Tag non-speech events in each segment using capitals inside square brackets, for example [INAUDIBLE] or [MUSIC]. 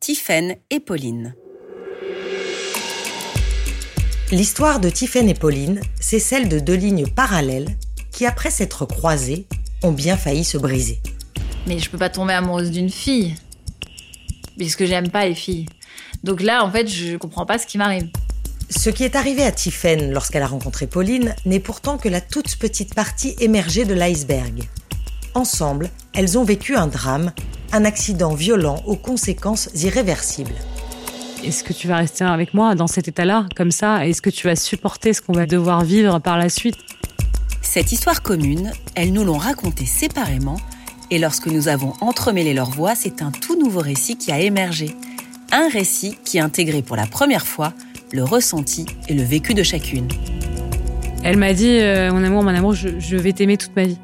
Tiffaine et Pauline. L'histoire de Tiffaine et Pauline, c'est celle de deux lignes parallèles qui, après s'être croisées, ont bien failli se briser. Mais je peux pas tomber amoureuse d'une fille. Puisque j'aime pas les filles. Donc là, en fait, je comprends pas ce qui m'arrive. Ce qui est arrivé à Tiffaine lorsqu'elle a rencontré Pauline n'est pourtant que la toute petite partie émergée de l'iceberg. Ensemble, elles ont vécu un drame, un accident violent aux conséquences irréversibles. Est-ce que tu vas rester avec moi dans cet état-là, comme ça Est-ce que tu vas supporter ce qu'on va devoir vivre par la suite? Cette histoire commune, elles nous l'ont racontée séparément, et lorsque nous avons entremêlé leurs voix, c'est un tout nouveau récit qui a émergé. Un récit qui a intégré pour la première fois le ressenti et le vécu de chacune. Elle m'a dit, euh, mon amour, mon amour, je, je vais t'aimer toute ma vie.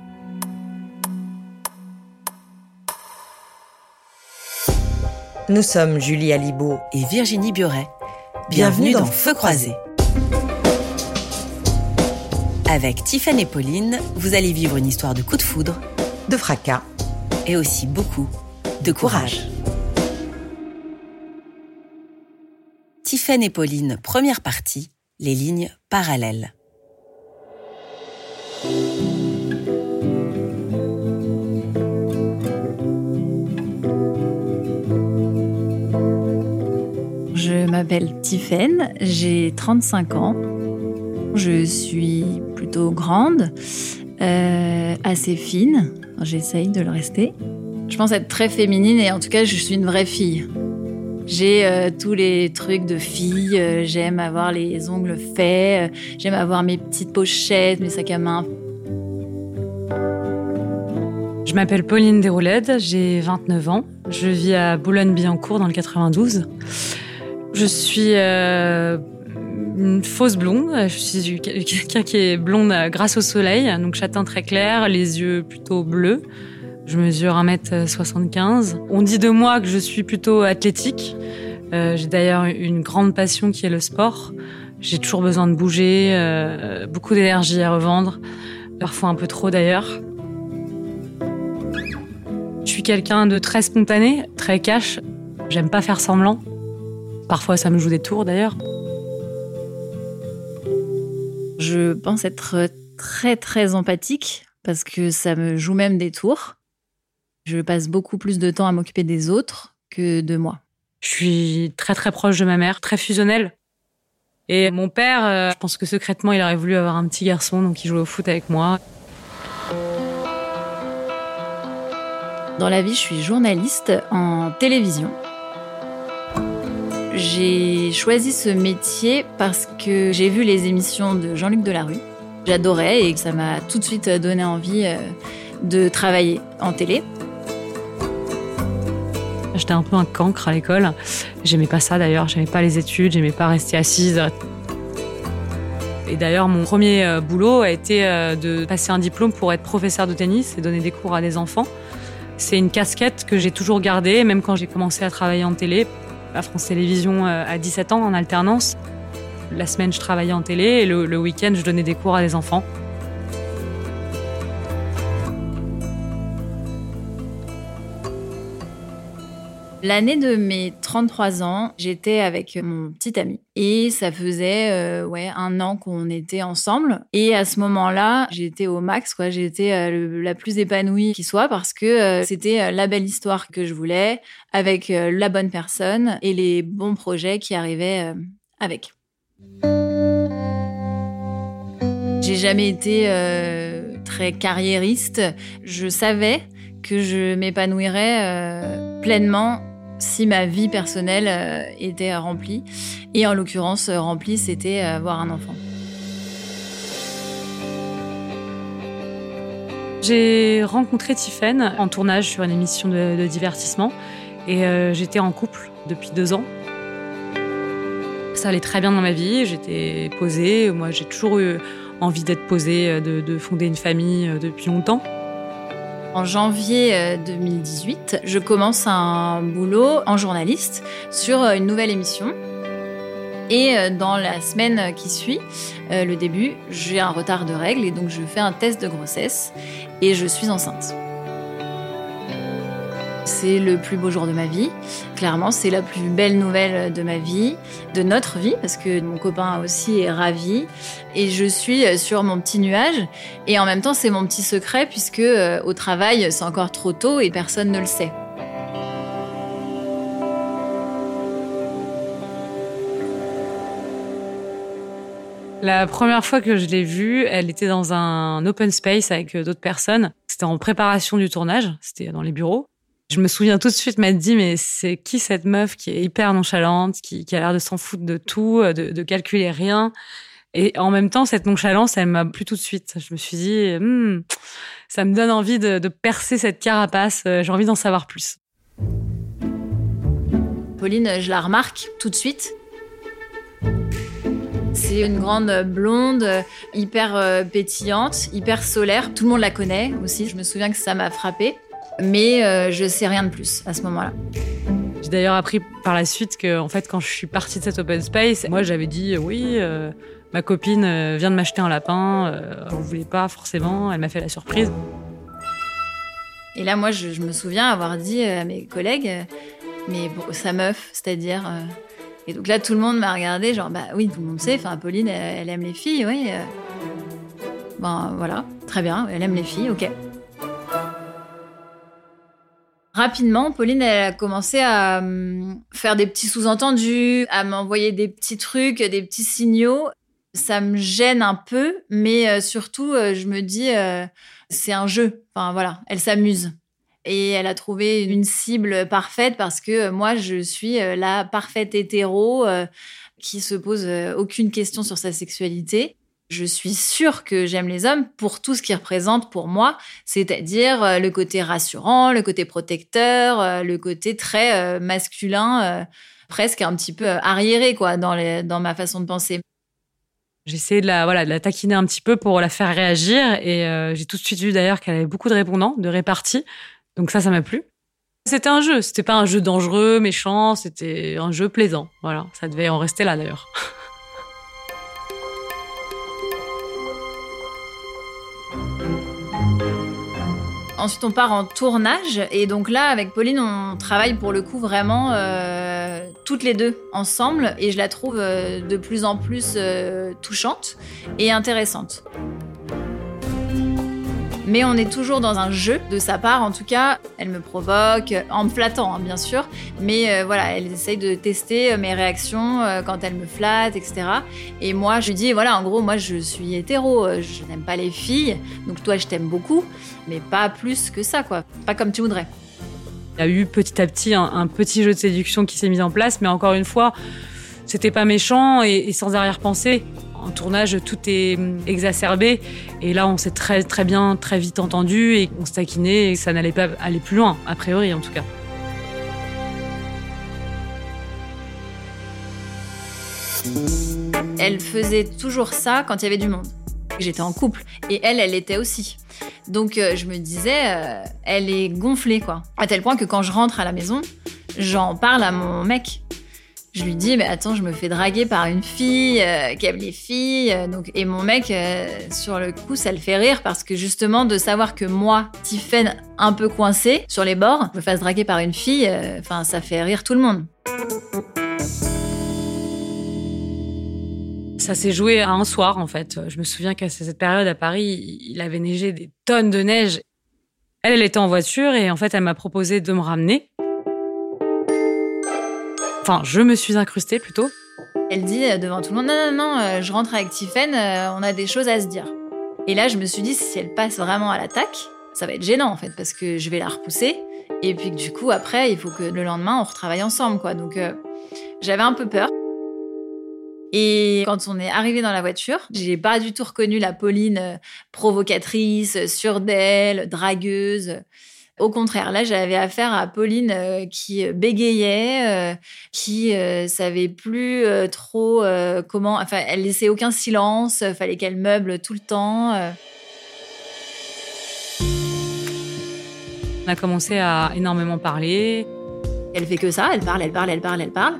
Nous sommes Julie Alibaud et Virginie Bioret. Bienvenue, dans, Feu croisé. Avec Tiffany et Pauline, vous allez vivre une histoire de coup de foudre, de fracas et aussi beaucoup de courage. Tiffany et Pauline, première partie, les lignes parallèles. M'appelle Tiffaine, j'ai 35 ans. Je suis plutôt grande, euh, assez fine. J'essaye de le rester. Je pense être très féminine et en tout cas, je suis une vraie fille. J'ai euh, tous les trucs de fille. euh, j'aime avoir les ongles faits. j'aime avoir mes petites pochettes, mes sacs à main. Je m'appelle Pauline Desrouledes, j'ai 29 ans. Je vis à Boulogne-Billancourt dans le 92. Je suis euh, une fausse blonde. Je suis quelqu'un qui est blonde grâce au soleil, donc châtain très clair, les yeux plutôt bleus. Je mesure 1m75. On dit de moi que je suis plutôt athlétique. Euh, j'ai d'ailleurs une grande passion qui est le sport. J'ai toujours besoin de bouger, euh, beaucoup d'énergie à revendre, parfois un peu trop d'ailleurs. Je suis quelqu'un de très spontané, très cash. J'aime pas faire semblant. Parfois, ça me joue des tours d'ailleurs. Je pense être très très empathique parce que ça me joue même des tours. Je passe beaucoup plus de temps à m'occuper des autres que de moi. Je suis très très proche de ma mère, très fusionnelle. Et mon père, euh, je pense que secrètement, il aurait voulu avoir un petit garçon, donc il jouait au foot avec moi. Dans la vie, je suis journaliste en télévision. J'ai choisi ce métier parce que j'ai vu les émissions de Jean-Luc Delarue. J'adorais et ça m'a tout de suite donné envie euh, de travailler en télé. J'étais un peu un cancre à l'école. J'aimais pas ça d'ailleurs, j'aimais pas les études, j'aimais pas rester assise. Et d'ailleurs, mon premier euh, boulot a été euh, de passer un diplôme pour être professeur de tennis et donner des cours à des enfants. C'est une casquette que j'ai toujours gardée, même quand j'ai commencé à travailler en télé, à France Télévisions euh, à 17 ans en alternance. La semaine, je travaillais en télé et le, le week-end, je donnais des cours à des enfants. L'année de mes 33 ans, j'étais avec mon petit ami et ça faisait euh, ouais un an qu'on était ensemble et à ce moment-là, j'étais au max quoi, j'étais euh, la plus épanouie qui soit parce que euh, c'était la belle histoire que je voulais avec la bonne personne et les bons projets qui arrivaient avec. J'ai jamais été très carriériste. Je savais que je m'épanouirais pleinement si ma vie personnelle euh, était remplie. Et en l'occurrence, euh, remplie, c'était euh, avoir un enfant. J'ai rencontré Tiffaine en tournage sur une émission de, divertissement et euh, j'étais en couple depuis deux ans. Ça allait très bien dans ma vie, j'étais posée. Moi, j'ai toujours eu envie d'être posée, euh, de, de fonder une famille euh, depuis longtemps. En janvier euh, 2018, je commence un boulot en journaliste sur euh, une nouvelle émission. Et euh, dans la semaine qui suit, euh, le début, j'ai un retard de règles et donc je fais un test de grossesse et je suis enceinte. C'est le plus beau jour de ma vie. Clairement, c'est la plus belle nouvelle de ma vie, de notre vie, parce que mon copain aussi est ravi. Et je suis sur mon petit nuage. Et en même temps, c'est mon petit secret, puisque euh, au travail, c'est encore trop tôt et personne ne le sait. La première fois que je l'ai vue, elle était dans un open space avec euh, d'autres personnes. C'était en préparation du tournage, c'était dans les bureaux. Je me souviens tout de suite m'être dit, mais c'est qui cette meuf qui est hyper nonchalante, qui, a l'air de s'en foutre de tout, euh, de, calculer rien. Et en même temps, cette nonchalance, elle m'a plu tout de suite. Je me suis dit, hmm, ça me donne envie de, de percer cette carapace, euh, j'ai envie d'en savoir plus. Pauline, je la remarque tout de suite. C'est une grande blonde, hyper euh, pétillante, hyper solaire. Tout le monde la connaît aussi. Je me souviens que ça m'a frappée. Mais euh, je sais rien de plus à ce moment-là. J'ai d'ailleurs appris par la suite que, en fait, quand je suis partie de cet open space, moi j'avais dit oui, euh, ma copine vient de m'acheter un lapin, on ne voulait pas forcément, elle m'a fait la surprise. Et là, moi, je, me souviens avoir dit à mes collègues, mais sa meuf, c'est-à-dire et donc là, tout le monde m'a regardé, genre, bah oui, tout le monde sait, enfin, Pauline, elle, aime les filles, oui. Euh. Ben voilà, très bien, elle aime les filles, ok. Rapidement, Pauline, elle a commencé à hum, faire des petits sous-entendus, à m'envoyer des petits trucs, des petits signaux. Ça me gêne un peu, mais euh, surtout, euh, je me dis, c'est un jeu. Enfin voilà, elle s'amuse et elle a trouvé une cible parfaite parce que moi, je suis euh, la parfaite hétéro euh, qui se pose euh, aucune question sur sa sexualité. Je suis sûre que j'aime les hommes pour tout ce qu'ils représentent pour moi, c'est-à-dire le côté rassurant, le côté protecteur, le côté très masculin, presque un petit peu arriéré quoi dans, dans ma façon de penser. J'ai essayé de la, voilà, de la taquiner un petit peu pour la faire réagir et j'ai tout de suite vu d'ailleurs qu'elle avait beaucoup de répondants, de répartis. Donc ça, ça m'a plu. C'était un jeu, c'était pas un jeu dangereux, méchant, c'était un jeu plaisant. Voilà, ça devait en rester là d'ailleurs. [LAUGHS] Ensuite, on part en tournage et donc là, avec Pauline, on travaille pour le coup vraiment euh, toutes les deux ensemble et je la trouve euh, de plus en plus euh, touchante et intéressante. Mais on est toujours dans un jeu de sa part, en tout cas. Elle me provoque, en me flattant, hein, bien sûr. Mais euh, voilà, elle essaye de tester euh, mes réactions euh, quand elle me flatte, etc. Et moi, je lui dis, voilà, en gros, moi, je suis hétéro, je n'aime pas les filles. Donc toi, je t'aime beaucoup, mais pas plus que ça, quoi. Pas comme tu voudrais. Il y a eu petit à petit un, petit jeu de séduction qui s'est mis en place, mais encore une fois, c'était pas méchant et sans arrière-pensée en tournage, tout est exacerbé. Et là, on s'est très, très bien, très vite entendu et on se et ça n'allait pas aller plus loin, a priori en tout cas. Elle faisait toujours ça quand il y avait du monde. J'étais en couple et elle, elle était aussi. Donc euh, je me disais, euh, elle est gonflée quoi. À tel point que quand je rentre à la maison, j'en parle à mon mec je lui dis, mais attends, je me fais draguer par une fille euh, les filles. Euh, donc, et mon mec, euh, sur le coup, ça le fait rire parce que justement, de savoir que moi, Tiffen, un peu coincée sur les bords, me fasse draguer par une fille, enfin, ça fait rire tout le monde. Ça s'est joué à un soir, en fait. Je me souviens qu'à cette période à Paris, il avait neigé des tonnes de neige. Elle, elle était en voiture et en fait, elle m'a proposé de me ramener. Enfin, je me suis incrustée plutôt. Elle dit euh, devant tout le monde Non, non, non, euh, je rentre avec Tiffen, euh, on a des choses à se dire. Et là, je me suis dit Si elle passe vraiment à l'attaque, ça va être gênant en fait, parce que je vais la repousser. Et puis du coup, après, il faut que le lendemain, on retravaille ensemble, quoi. Donc, j'avais un peu peur. Et quand on est arrivé dans la voiture, j'ai pas du tout reconnu la Pauline provocatrice, sûre d'elle, dragueuse. Au contraire, là, j'avais affaire à Pauline euh, qui bégayait, euh, qui euh, savait plus trop comment. Enfin, elle laissait aucun silence. Fallait qu'elle meuble tout le temps. On a commencé à énormément parler. Elle fait que ça. Elle parle, elle parle, elle parle, elle parle.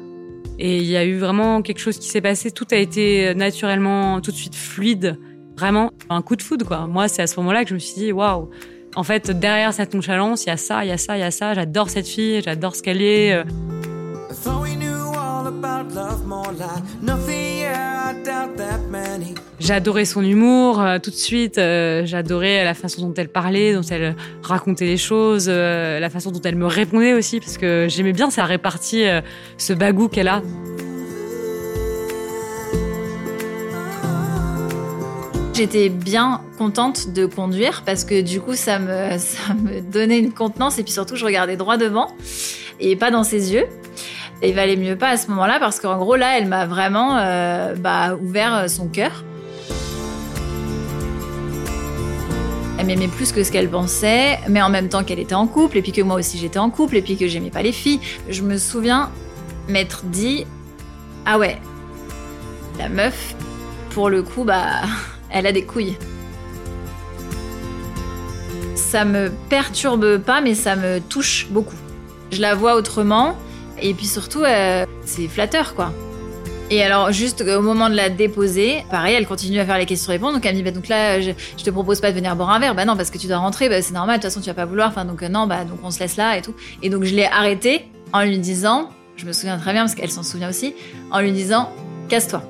Et il y a eu vraiment quelque chose qui s'est passé. Tout a été naturellement, tout de suite fluide. Vraiment un coup de foudre, quoi. Moi, c'est à ce moment-là que je me suis dit, waouh En fait, derrière cette nonchalance, il y a ça, il y a ça, il y a ça. J'adore cette fille, j'adore ce qu'elle est. euh. J'adorais son humour euh, tout de suite. euh, J'adorais la façon dont elle parlait, dont elle racontait les choses, euh, la façon dont elle me répondait aussi, parce que j'aimais bien sa répartie, ce bagou qu'elle a. J'étais bien contente de conduire parce que du coup, ça me, [LAUGHS] ça me donnait une contenance et puis surtout, je regardais droit devant et pas dans ses yeux. Et il valait mieux pas à ce moment-là parce qu'en gros, là, elle m'a vraiment euh, bah, ouvert son cœur. Elle m'aimait plus que ce qu'elle pensait, mais en même temps qu'elle était en couple, et puis que moi aussi j'étais en couple, et puis que j'aimais pas les filles. Je me souviens m'être dit Ah ouais, la meuf, pour le coup, bah, [LAUGHS] elle a des couilles. Ça me perturbe pas, mais ça me touche beaucoup. Je la vois autrement, et puis surtout, euh, c'est flatteur, quoi. Et alors, juste au moment de la déposer, pareil, elle continue à faire les questions-réponses. Donc, elle me dit, bah, donc là, je, te propose pas de venir boire un verre. Bah non, parce que tu dois rentrer, bah, c'est normal, de toute façon, tu vas pas vouloir. Enfin, donc, euh, non, bah, donc on se laisse là et tout. Et donc, je l'ai arrêtée en lui disant, je me souviens très bien, parce qu'elle s'en souvient aussi, en lui disant, casse-toi.